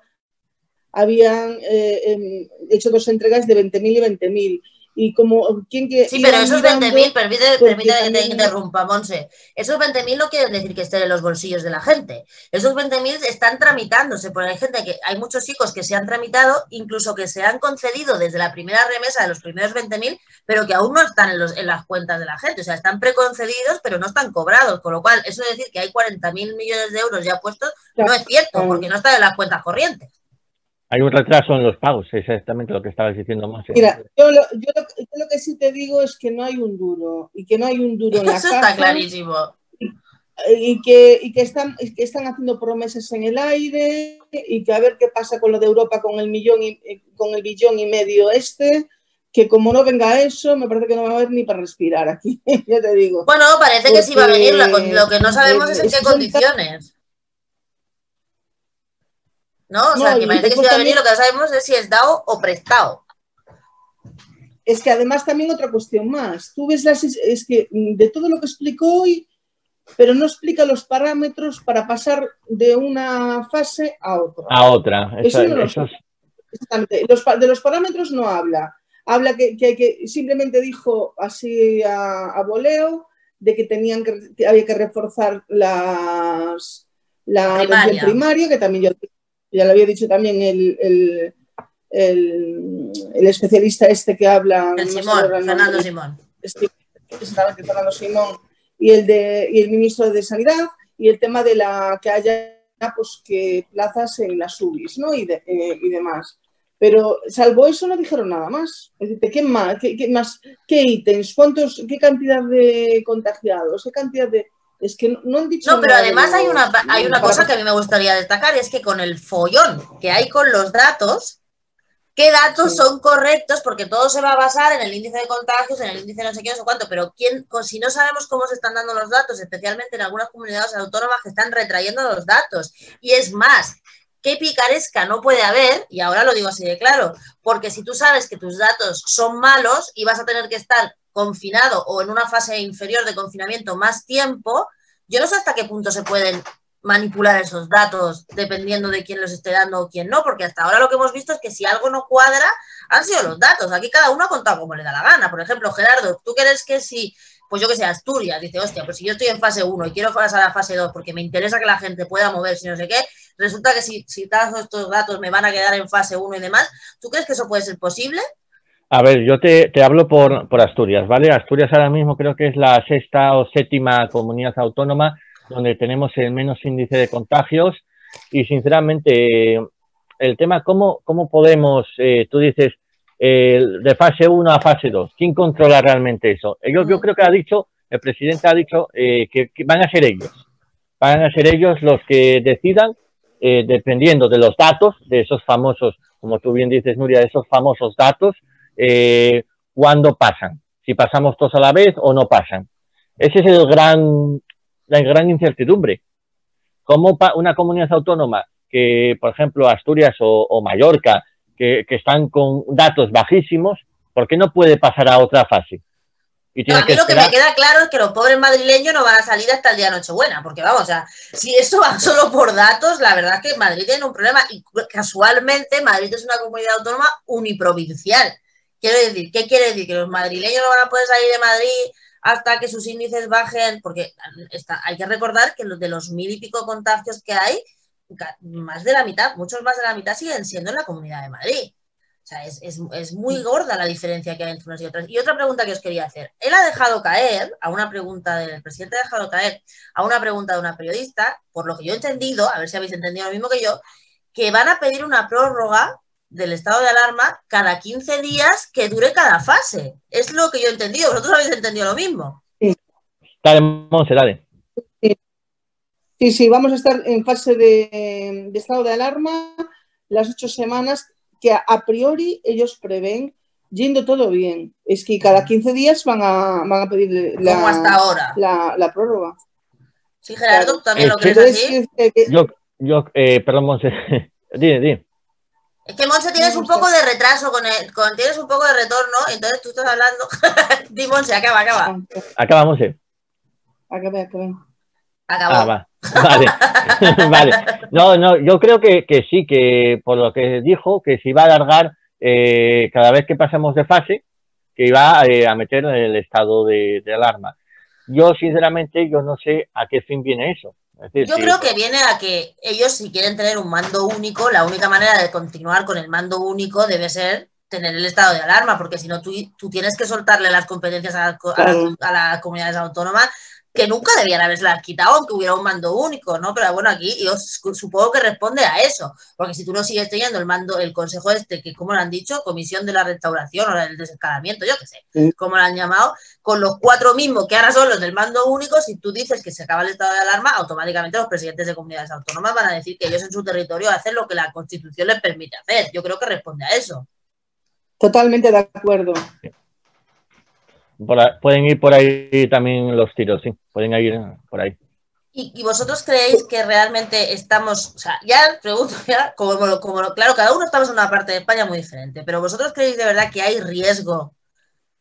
habían eh, em, hecho dos entregas de 20.000 y 20.000 y como quien que Sí, pero esos mirando- 20.000, permite, permite que te interrumpa, Monse. Esos 20.000 no quieren decir que estén en los bolsillos de la gente. Esos 20.000 están tramitándose, porque hay gente que, hay muchos chicos que se han tramitado, incluso que se han concedido desde la primera remesa de los primeros 20.000, pero que aún no están en, los, en las cuentas de la gente. O sea, están preconcedidos, pero no están cobrados. Con lo cual, eso de decir que hay 40.000 millones de euros ya puestos, no es cierto, porque no están en las cuentas corrientes. Hay un retraso en los pagos, es exactamente lo que estabas diciendo más. Mira, yo lo, yo lo- yo lo que sí te digo es que no hay un duro y que no hay un duro en la Eso caja está clarísimo. y que, y que están y que están haciendo promesas en el aire y que a ver qué pasa con lo de Europa con el millón y eh, con el billón y medio este que como no venga eso me parece que no va a haber ni para respirar aquí ya te digo Bueno, parece que sí va a venir, lo que no sabemos es en qué condiciones. ¿No? O sea, que parece que venir, también- lo que sabemos es si es dado o prestado. es que además también otra cuestión más tú ves las es que mm, de todo lo que explicó hoy pero no explica los parámetros para pasar de una fase a otra A otra. Eso Eso, no lo eso es- Exactamente. Los de los parámetros no habla. Habla que, que, que simplemente dijo así a, a voleo de que tenían que, que había que reforzar las, la Primaria. primaria, que también yo ya lo había dicho también el, el, el- el especialista este que habla. El Simón, Fernando Simón. Fernando Simón y el de y el ministro de Sanidad y el tema de la que haya pues que plazas en las UBIs ¿no? y, de- eh, y demás. Pero salvo eso no dijeron nada más. Es decir, ¿qué más? ¿Qué, qué más? ¿Qué ítems? ¿Cuántos? ¿Qué cantidad de contagiados? ¿Qué cantidad de...? Es que no, no han dicho No, pero de además hay una, hay una cosa que a mí me gustaría destacar, es que con el follón que hay con los datos, ¿qué datos Sí. son correctos? Porque todo se va a basar en el índice de contagios, en el índice no sé qué, no sé cuánto, pero ¿quién, si no sabemos cómo se están dando los datos, especialmente en algunas comunidades autónomas que están retrayendo los datos, y es más, qué picaresca no puede haber, y ahora lo digo así de claro, porque si tú sabes que tus datos son malos y vas a tener que estar confinado o en una fase inferior de confinamiento más tiempo, yo no sé hasta qué punto se pueden manipular esos datos dependiendo de quién los esté dando o quién no, porque hasta ahora lo que hemos visto es que si algo no cuadra, han sido los datos. Aquí cada uno ha contado como le da la gana. Por ejemplo, Gerardo, ¿tú crees que si, pues yo que sé, Asturias, dice, hostia, pues si yo estoy en fase 1 y quiero pasar a fase 2 porque me interesa que la gente pueda moverse y no sé qué, resulta que si, si todos estos datos me van a quedar en fase 1 y demás, ¿tú crees que eso puede ser posible? A ver, yo te, te hablo por, por Asturias, ¿vale? Asturias ahora mismo creo que es la sexta o séptima comunidad autónoma donde tenemos el menos índice de contagios y sinceramente el tema, ¿cómo, cómo podemos, eh, tú dices, eh, de fase 1 a fase 2, ¿quién controla realmente eso? Yo, yo creo que ha dicho, el presidente ha dicho eh, que, que van a ser ellos, van a ser ellos los que decidan, eh, dependiendo de los datos, de esos famosos, como tú bien dices, Nuria, de esos famosos datos, eh, cuándo pasan. si pasamos todos a la vez o no pasan. Ese es el gran, la gran incertidumbre. ¿Cómo una comunidad autónoma que, por ejemplo, Asturias o, Mallorca, que, están con datos bajísimos, ¿por qué no puede pasar a otra fase? Y a mí lo que me queda claro es que los pobres madrileños no van a salir hasta el día Nochebuena, porque vamos, o sea, si eso va solo por datos, la verdad es que Madrid tiene un problema y casualmente Madrid es una comunidad autónoma uniprovincial. Quiero decir, ¿qué quiere decir? Que los madrileños no van a poder salir de Madrid hasta que sus índices bajen, porque está, hay que recordar que de los mil y pico contagios que hay, más de la mitad, muchos más de la mitad siguen siendo en la Comunidad de Madrid. O sea, es, muy gorda la diferencia que hay entre unas y otras. Y otra pregunta que os quería hacer. Él ha dejado caer a una pregunta del presidente, ha dejado caer a una pregunta de una periodista, por lo que yo he entendido, a ver si habéis entendido lo mismo que yo, que van a pedir una prórroga del estado de alarma cada 15 días que dure cada fase. Es lo que yo he entendido. ¿Vosotros habéis entendido lo mismo? Sí. Dale, Monse, dale. Sí, sí, vamos a estar en fase de, estado de alarma las ocho semanas que a, priori ellos prevén yendo todo bien. Es que cada 15 días van a, van a pedir la, hasta ahora. La, prórroga. Sí, Gerardo, también lo crees así. Yo, yo eh, perdón, Monse, dime, dime. Es que Monse tienes un poco de retraso con el, con, tienes un poco de retorno, entonces tú estás hablando. Di Monse, acaba, acaba. Acaba, Monse. Acaba, acaba. Acabó. Ah, va. Vale, vale. No, no, yo creo que, que, sí, que por lo que dijo, que se iba a alargar eh, cada vez que pasemos de fase, que iba eh, a meter el estado de, alarma. Yo, sinceramente, yo no sé a qué fin viene eso. Yo creo que viene a que ellos, si quieren tener un mando único, la única manera de continuar con el mando único debe ser tener el estado de alarma, porque si no, tú, tú tienes que soltarle las competencias a, a las comunidades autónomas que nunca debían haberla quitado aunque hubiera un mando único, ¿no? Pero bueno, aquí yo supongo que responde a eso, porque si tú no sigues teniendo el mando, el consejo este, que como lo han dicho, comisión de la restauración o del desescalamiento, yo qué sé, como lo han llamado, con los cuatro mismos que ahora son los del mando único, si tú dices que se acaba el estado de alarma, automáticamente los presidentes de comunidades autónomas van a decir que ellos en su territorio hacen lo que la constitución les permite hacer. Yo creo que responde a eso. Totalmente de acuerdo pueden ir por ahí también los tiros, sí, pueden ir por ahí. ¿Y, vosotros creéis que realmente estamos, o sea, ya pregunto, ya, como, como, claro, cada uno estamos en una parte de España muy diferente, pero vosotros creéis de verdad que hay riesgo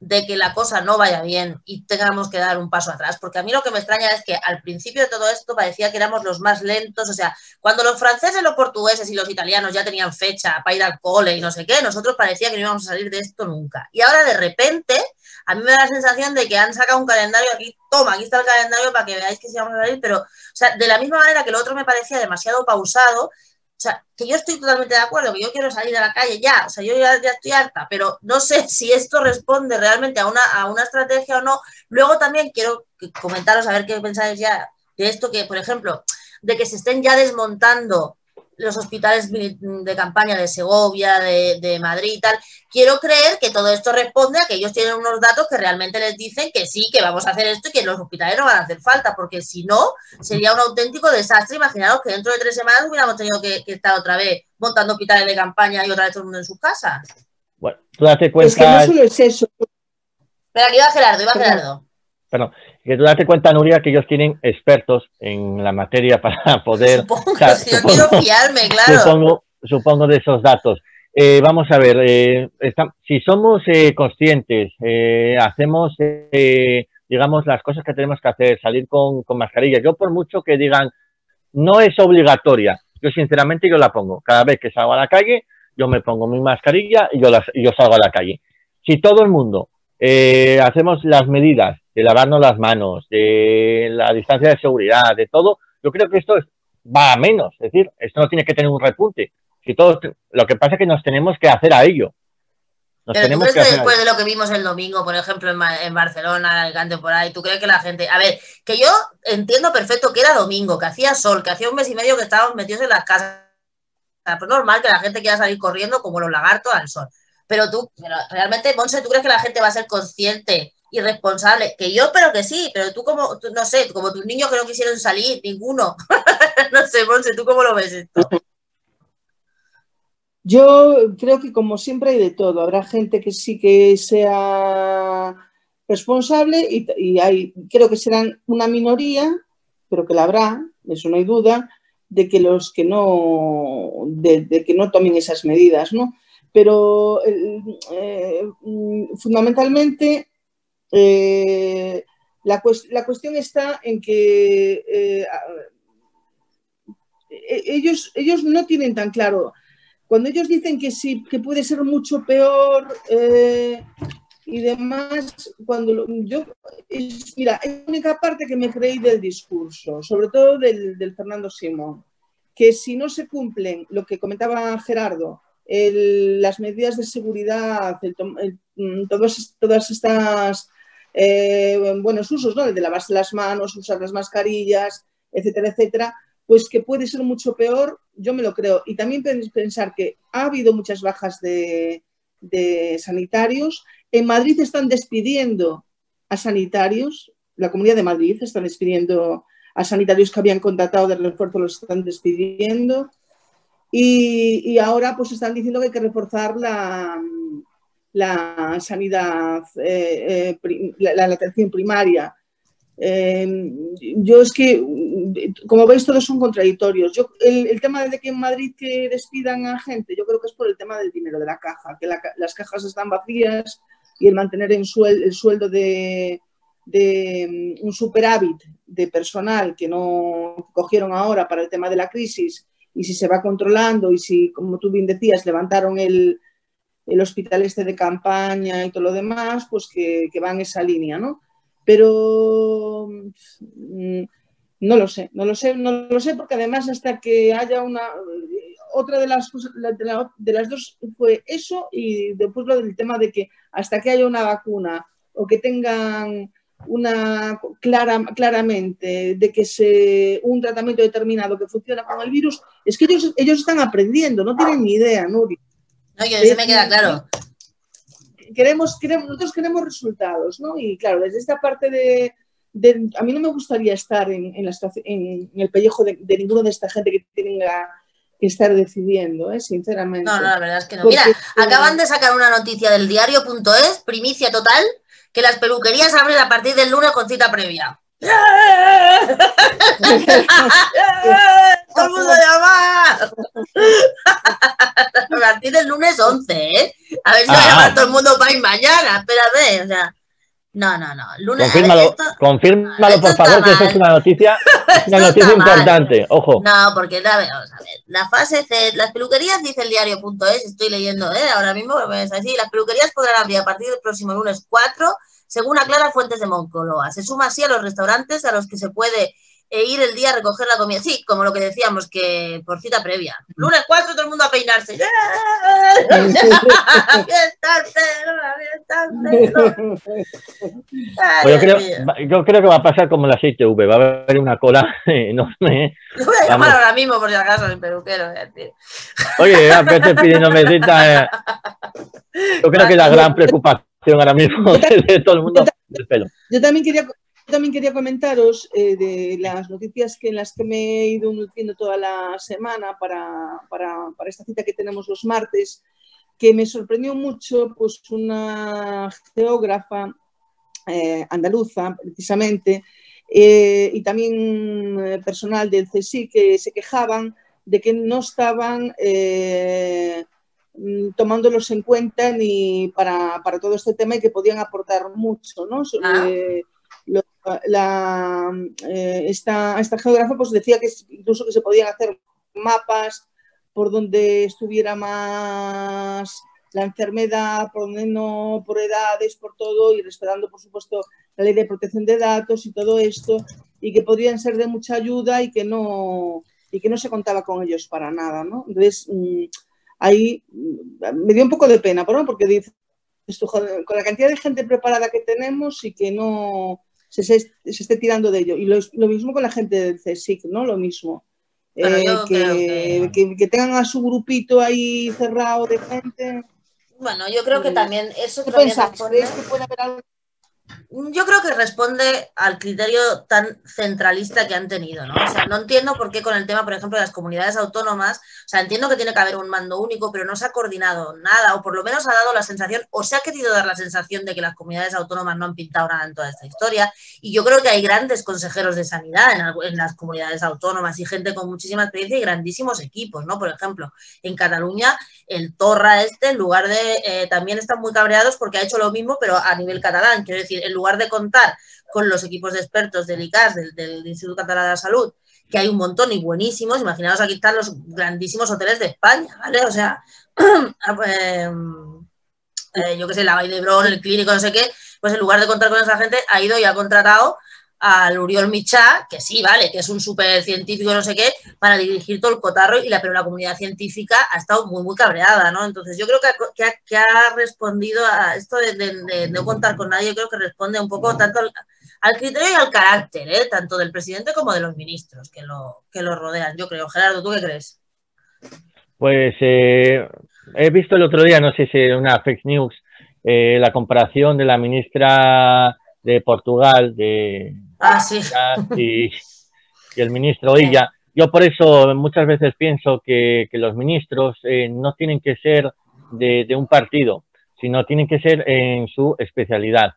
de que la cosa no vaya bien y tengamos que dar un paso atrás, porque a mí lo que me extraña es que al principio de todo esto parecía que éramos los más lentos, o sea, cuando los franceses, los portugueses y los italianos ya tenían fecha para ir al cole y no sé qué, nosotros parecía que no íbamos a salir de esto nunca. Y ahora de repente, a mí me da la sensación de que han sacado un calendario aquí, toma, aquí está el calendario para que veáis que sí vamos a salir, pero, o sea, de la misma manera que lo otro me parecía demasiado pausado, o sea, que yo estoy totalmente de acuerdo, que yo quiero salir a la calle ya, o sea, yo ya, estoy harta, pero no sé si esto responde realmente a una, a una estrategia o no. Luego también quiero comentaros a ver qué pensáis ya de esto, que por ejemplo, de que se estén ya desmontando los hospitales de campaña de Segovia, de, Madrid y tal. Quiero creer que todo esto responde a que ellos tienen unos datos que realmente les dicen que sí, que vamos a hacer esto y que los hospitales no van a hacer falta, porque si no, sería un auténtico desastre. Imaginaos que dentro de tres semanas hubiéramos tenido que, estar otra vez montando hospitales de campaña y otra vez todo el mundo en sus casas. Bueno, tú date cuenta. Es que no solo es eso. Pero aquí va Gerardo, iba Gerardo. Perdón, que tú date cuenta, Nuria, que ellos tienen expertos en la materia para poder. Supongo, si yo quiero fiarme, claro. Supongo, de esos datos. Eh, vamos a ver, eh, si somos eh, conscientes, hacemos, digamos, las cosas que tenemos que hacer, salir con, mascarilla. Yo, por mucho que digan, no es obligatoria, yo sinceramente yo la pongo. Cada vez que salgo a la calle, yo me pongo mi mascarilla y yo, y yo salgo a la calle. Si todo el mundo hacemos las medidas de lavarnos las manos, de la distancia de seguridad, de todo, yo creo que esto va a menos. Es decir, esto no tiene que tener un repunte. Si todo, lo que pasa es que nos tenemos que hacer a ello. Pero tú crees que, después de lo que vimos el domingo, por ejemplo, en, en Barcelona, Alicante, por ahí, ¿tú crees que la gente... A ver, que yo entiendo perfecto que era domingo, que hacía sol, que hacía un mes y medio que estábamos metidos en las casas. Pues normal que la gente quiera salir corriendo como los lagartos al sol. Pero tú, realmente, Monse, ¿tú crees que la gente va a ser consciente irresponsable. Que yo, pero que sí, pero tú como, no sé, como tus niños que no quisieron salir, ninguno. no sé, Monse, ¿tú cómo lo ves esto? Yo creo que como siempre hay de todo. Habrá gente que sí que sea responsable y, hay, creo que serán una minoría, pero que la habrá, eso no hay duda, de que los que no, de, que no tomen esas medidas, ¿no? Pero eh, mm, fundamentalmente eh, la, cuestión está en que eh, ellos, ellos no tienen tan claro. Cuando ellos dicen que sí, que puede ser mucho peor y demás, cuando yo, mira, es la única parte que me creí del discurso, sobre todo del, Fernando Simón, que si no se cumplen lo que comentaba Gerardo, las medidas de seguridad, mm, todas estas eh, buenos usos, ¿no? El de lavarse las manos, usar las mascarillas, etcétera, etcétera, pues que puede ser mucho peor, yo me lo creo. Y también pensar que ha habido muchas bajas de, de sanitarios. En Madrid están despidiendo a sanitarios, la Comunidad de Madrid está despidiendo a sanitarios que habían contratado de refuerzo, los están despidiendo. Y, ahora pues están diciendo que hay que reforzar la, la sanidad, eh, eh, la, atención primaria. Eh, yo es que, como veis, todos son contradictorios. Yo, el, tema de que en Madrid que despidan a gente, yo creo que es por el tema del dinero de la caja, que las cajas están vacías y el mantener el sueldo de, mm, un superávit de personal que no cogieron ahora para el tema de la crisis y si se va controlando y si, como tú bien decías, levantaron el, el hospital este de campaña y todo lo demás, pues que, que va en esa línea, ¿no? pero mm, no lo sé, no lo sé, no lo sé porque además hasta que haya una otra de las cosas, de, las dos fue eso y después lo del tema de que hasta que haya una vacuna o que tengan una clara, claramente de que se un tratamiento determinado que funciona con el virus, es que ellos, ellos están aprendiendo, no tienen ni idea, Nuri. No, que se me queda claro queremos, nosotros queremos resultados, ¿no? Y claro, desde esta parte de, a mí no me gustaría estar en, en, la, en, el pellejo de, de, ninguno de esta gente que tenga que estar decidiendo, ¿eh? sinceramente. No, no, la verdad es que no. Mira, acaban de sacar una noticia del diario.es, primicia total, que las peluquerías abren a partir del lunes con cita previa. ¡Todo el mundo llama! A partir del lunes 11, ¿eh? A ver si va a llamar todo el mundo para ir mañana. Espérate, o sea. No, no, no. Confírmalo, confírmalo por favor, que eso es una noticia, una noticia importante. Ojo. No, porque la, vamos a ver, la fase C, las peluquerías, dice el diario.es, estoy leyendo, ¿eh? Ahora mismo, es así, las peluquerías podrán abrir a partir del próximo lunes 4 según aclara Fuentes de Moncloa. Se suma así a los restaurantes a los que se puede eh, ir el día a recoger la comida. Sí, como lo que decíamos, que por cita previa. Lunes 4, todo el mundo a peinarse. Pues yo, creo, yo creo que va a pasar como la V. va a haber una cola enorme. Lo voy a llamar ahora mismo por si acaso el peluquero. Oye, ya estoy pidiendo mesita. Eh. Yo creo que la gran preocupación ahora mismo de todo el mundo del pelo. Yo también quería, también quería comentaros eh, de las noticias que en las que me he ido nutriendo toda la semana para, para, para, esta cita que tenemos los martes, que me sorprendió mucho pues una geógrafa eh, andaluza, precisamente, eh, y también personal del CSI que se quejaban de que no estaban tomándolos en cuenta ni para, todo este tema y que podían aportar mucho, ¿no? Ah. La, eh, esta, esta geógrafa pues decía que incluso que se podían hacer mapas por donde estuviera más la enfermedad, por donde no, por edades, por todo, y respetando, por supuesto, la ley de protección de datos y todo esto, y que podrían ser de mucha ayuda y que no, y que no se contaba con ellos para nada, ¿no? Entonces, mm, ahí mm, me dio un poco de pena, porque dice, con la cantidad de gente preparada que tenemos y que no se, esté tirando de ello. Y lo, mismo con la gente del CSIC, ¿no? Lo mismo. Eh, que, tengan a su grupito ahí cerrado de gente. Bueno, yo creo que también eso que puede haber algo yo creo que responde al criterio tan centralista que han tenido, ¿no? No entiendo por qué con el tema, por ejemplo, de las comunidades autónomas, o sea, entiendo que tiene que haber un mando único, pero no se ha coordinado nada, o por lo menos ha dado la sensación, o se ha querido dar la sensación de que las comunidades autónomas no han pintado nada en toda esta historia. Y yo creo que hay grandes consejeros de sanidad en, las comunidades autónomas y gente con muchísima experiencia y grandísimos equipos, ¿no? Por ejemplo, en Cataluña, el Torra este, en lugar de, eh, también están muy cabreados porque ha hecho lo mismo, pero a nivel catalán, quiero decir, en lugar de contar con los equipos de expertos del ICAS, del, Instituto Catalán de la Salud, que hay un montón y buenísimos, imaginaos aquí están los grandísimos hoteles de España, ¿vale? O sea, ah, pues, eh, yo qué sé, la Valle de Bron, el clínico, no sé qué, pues en lugar de contar con esa gente, ha ido y ha contratado al Uriol Michá, que sí, vale, que es un súper científico, no sé qué, para dirigir todo el cotarro, y la, pero la comunidad científica ha estado muy, muy cabreada, ¿no? Entonces yo creo que ha, que ha, respondido a esto de, no contar con nadie, creo que responde un poco tanto al, criterio y al carácter, ¿eh? tanto del presidente como de los ministros que lo, que lo rodean, yo creo. Gerardo, ¿tú qué crees? Pues eh, he visto el otro día, no sé si una fake news, eh, la comparación de la ministra de Portugal, de, Ah, sí. Y, el ministro Illa. Yo por eso muchas veces pienso que, los ministros eh, no tienen que ser de, un partido, sino tienen que ser en su especialidad,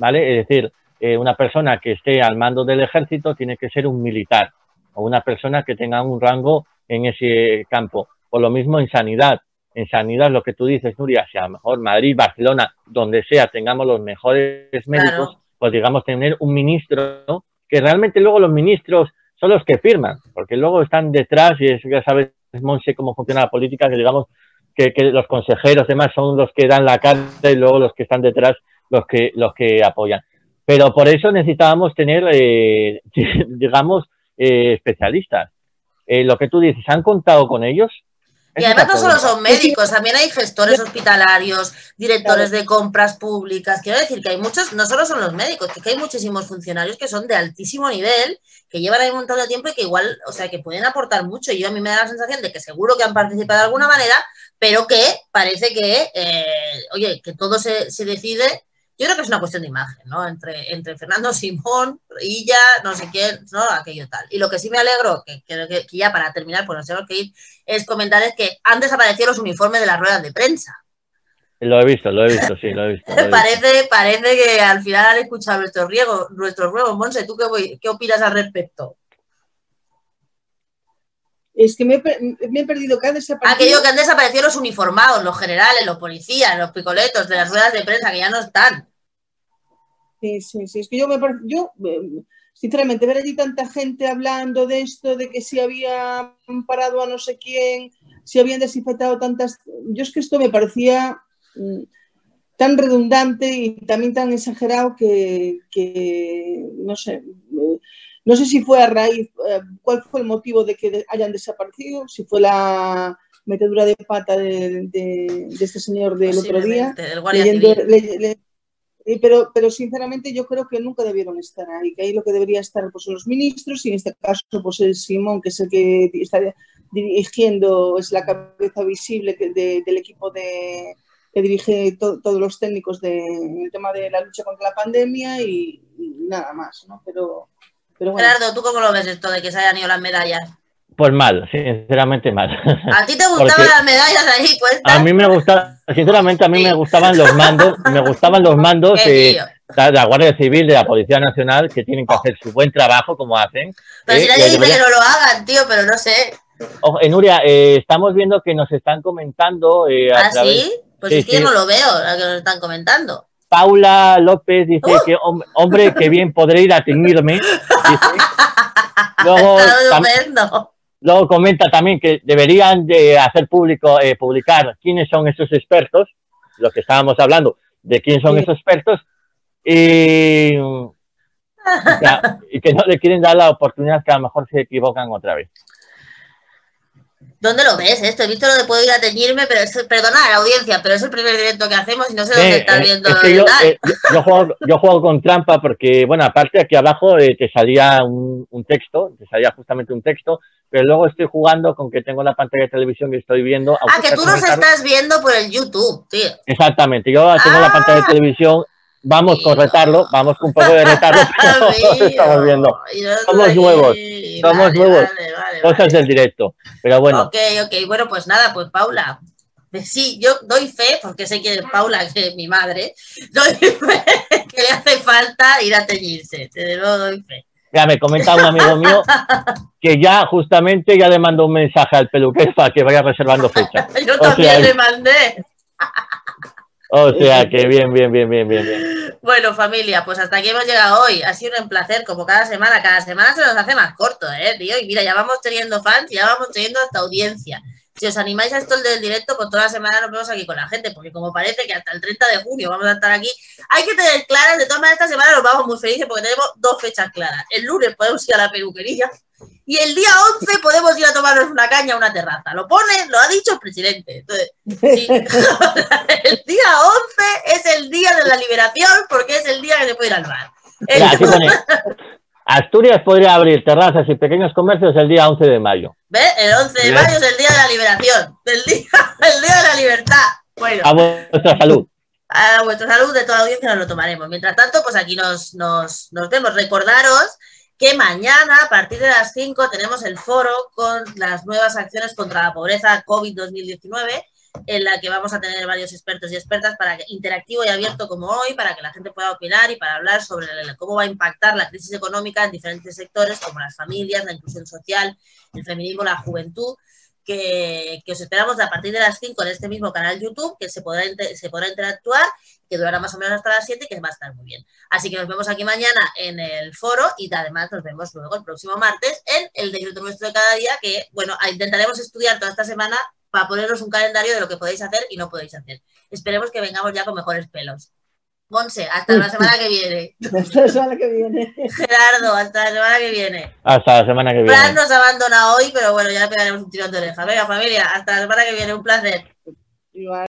¿vale? Es decir, eh, una persona que esté al mando del ejército tiene que ser un militar o una persona que tenga un rango en ese campo. O lo mismo en sanidad. En sanidad, lo que tú dices, Nuria, si a lo mejor Madrid, Barcelona, donde sea, tengamos los mejores médicos, pues digamos, tener un ministro, que realmente luego los ministros son los que firman, porque luego están detrás, y es, ya sabes, Monse, cómo funciona la política, que digamos que, los consejeros demás son los que dan la carta y luego los que están detrás los que, los que apoyan. Pero por eso necesitábamos tener, eh, digamos, eh, especialistas. Eh, lo que tú dices, ¿han contado con ellos? Y además no solo son médicos, también hay gestores hospitalarios, directores de compras públicas. Quiero decir que hay muchos, no solo son los médicos, que hay muchísimos funcionarios que son de altísimo nivel, que llevan ahí un montón de tiempo y que igual, o sea, que pueden aportar mucho. Y yo a mí me da la sensación de que seguro que han participado de alguna manera, pero que parece que, eh, oye, que todo se, se decide yo creo que es una cuestión de imagen, ¿no? Entre, entre Fernando Simón, Illa, no sé quién, ¿no? Aquello tal. Y lo que sí me alegro, que que, ya para terminar, pues nos tenemos que ir, es comentar es que han desaparecido los uniformes de las ruedas de prensa. Lo he visto, lo he visto, sí, lo he visto. parece, parece que al final han escuchado nuestros riegos, nuestros ruegos. Monse, ¿tú qué, qué opinas al respecto? Es que me, he perdido que han desaparecido. Aquello que han desaparecido los uniformados, los generales, los policías, los picoletos de las ruedas de prensa que ya no están. Sí, sí, sí. Es que yo me yo eh, sinceramente ver allí tanta gente hablando de esto, de que si había parado a no sé quién, si habían desinfectado tantas. Yo es que esto me parecía mm, tan redundante y también tan exagerado que, que no sé. No sé si fue a raíz, eh, cuál fue el motivo de que hayan desaparecido, si fue la metedura de pata de, este señor del otro día. pero, pero sinceramente yo creo que nunca debieron estar ahí, que ahí lo que debería estar pues, son los ministros y en este caso pues el Simón, que es el que está dirigiendo, es la cabeza visible del equipo de, que dirige todos los técnicos del tema de la lucha contra la pandemia y, y nada más, ¿no? Pero Gerardo, ¿tú cómo lo ves esto de que se hayan ido las medallas? Pues mal, sinceramente mal. ¿A ti te gustaban las medallas ahí puestas? A mí me gustaba, sinceramente a mí me gustaban los mandos, me gustaban los mandos de la Guardia Civil, de la Policía Nacional, que tienen que hacer su buen trabajo como hacen. Pero si eh, nadie dice que no lo hagan, tío, pero no sé. Ojo, Nuria, eh, estamos viendo que nos están comentando. Eh, ¿Ah, sí? Pues es que yo no lo veo, lo que nos están comentando. Paula López dice ¡Oh! que, hombre, que bien podré ir a teñirme. Luego, comenta también que deberían de hacer público, eh, publicar quiénes son esos expertos, los que estábamos hablando, de quién son esos expertos, y, y que no le quieren dar la oportunidad que a lo mejor se equivocan otra vez. ¿Dónde lo ves esto? He visto lo de puedo ir a teñirme, pero es, perdona a la audiencia, pero es el primer directo que hacemos y no sé dónde estás viendo. yo, eh, yo, juego, yo, juego, con trampa porque, bueno, aparte aquí abajo eh, te salía un, texto, te salía justamente un texto, pero luego estoy jugando con que tengo la pantalla de televisión y estoy viendo. Ah, que tú nos estás viendo por el YouTube, tío. Exactamente, yo tengo la pantalla de ah. televisión vamos con retardo, vamos con un poco de retardo, pero estamos viendo. Somos nuevos, somos nuevos, cosas del directo, pero bueno. Ok, ok, bueno, pues nada, pues Paula, Sí, yo doy fe, porque sé que Paula, que es mi madre, doy fe que le hace falta ir a teñirse. Te lo doy fe. Ya me comenta un amigo mío que ya justamente ya le mandó un mensaje al peluquero para que vaya reservando fecha. Yo también le mandé. O sea que bien, bien, bien, bien, bien, bien. Bueno, familia, pues hasta aquí hemos llegado hoy. Ha sido un placer, como cada semana. Cada semana se nos hace más corto, ¿eh, tío? Y mira, ya vamos teniendo fans, ya vamos teniendo hasta audiencia si os animáis a esto del directo, pues toda la semana nos vemos aquí con la gente, porque como parece que hasta el 30 de junio vamos a estar aquí, hay que tener claras, de todas maneras esta semana nos vamos muy felices porque tenemos dos fechas claras. El lunes podemos ir a la peluquería y el día 11 podemos ir a tomarnos una caña a una terraza. Lo pone, lo ha dicho el presidente. Entonces, el día 11 es el día de la liberación porque es el día que se puede ir al bar. Asturias podría abrir terrazas y pequeños comercios el día 11 de mayo. ¿Ves? El 11 de mayo es el día de la liberación, el día, el día de la libertad. Bueno. A vuestra salud. A vuestra salud de toda la audiencia nos lo tomaremos. Mientras tanto, pues aquí nos, nos, nos vemos. Recordaros que mañana, a partir de las 5, tenemos el foro con las nuevas acciones contra la pobreza COVID-2019 en la que vamos a tener varios expertos y expertas para que, interactivo y abierto como hoy, para que la gente pueda opinar y para hablar sobre cómo va a impactar la crisis económica en diferentes sectores, como las familias, la inclusión social, el feminismo, la juventud. Que, os esperamos a partir de las 5 en este mismo canal YouTube, que se podrá, se podrá interactuar, que durará más o menos hasta las 7 y que va a estar muy bien. Así que nos vemos aquí mañana en el foro y además nos vemos luego el próximo martes en el decreto nuestro de cada día, que, bueno, intentaremos estudiar toda esta semana para ponernos un calendario de lo que podéis hacer y no podéis hacer. Esperemos que vengamos ya con mejores pelos. Monse, hasta la semana que viene. Hasta la semana que viene. Gerardo, hasta la semana que viene. Hasta la semana que viene. Fran nos abandona hoy, pero bueno, ya le pegaremos un tirón de oreja. Venga, familia, hasta la semana que viene, un placer. Igual.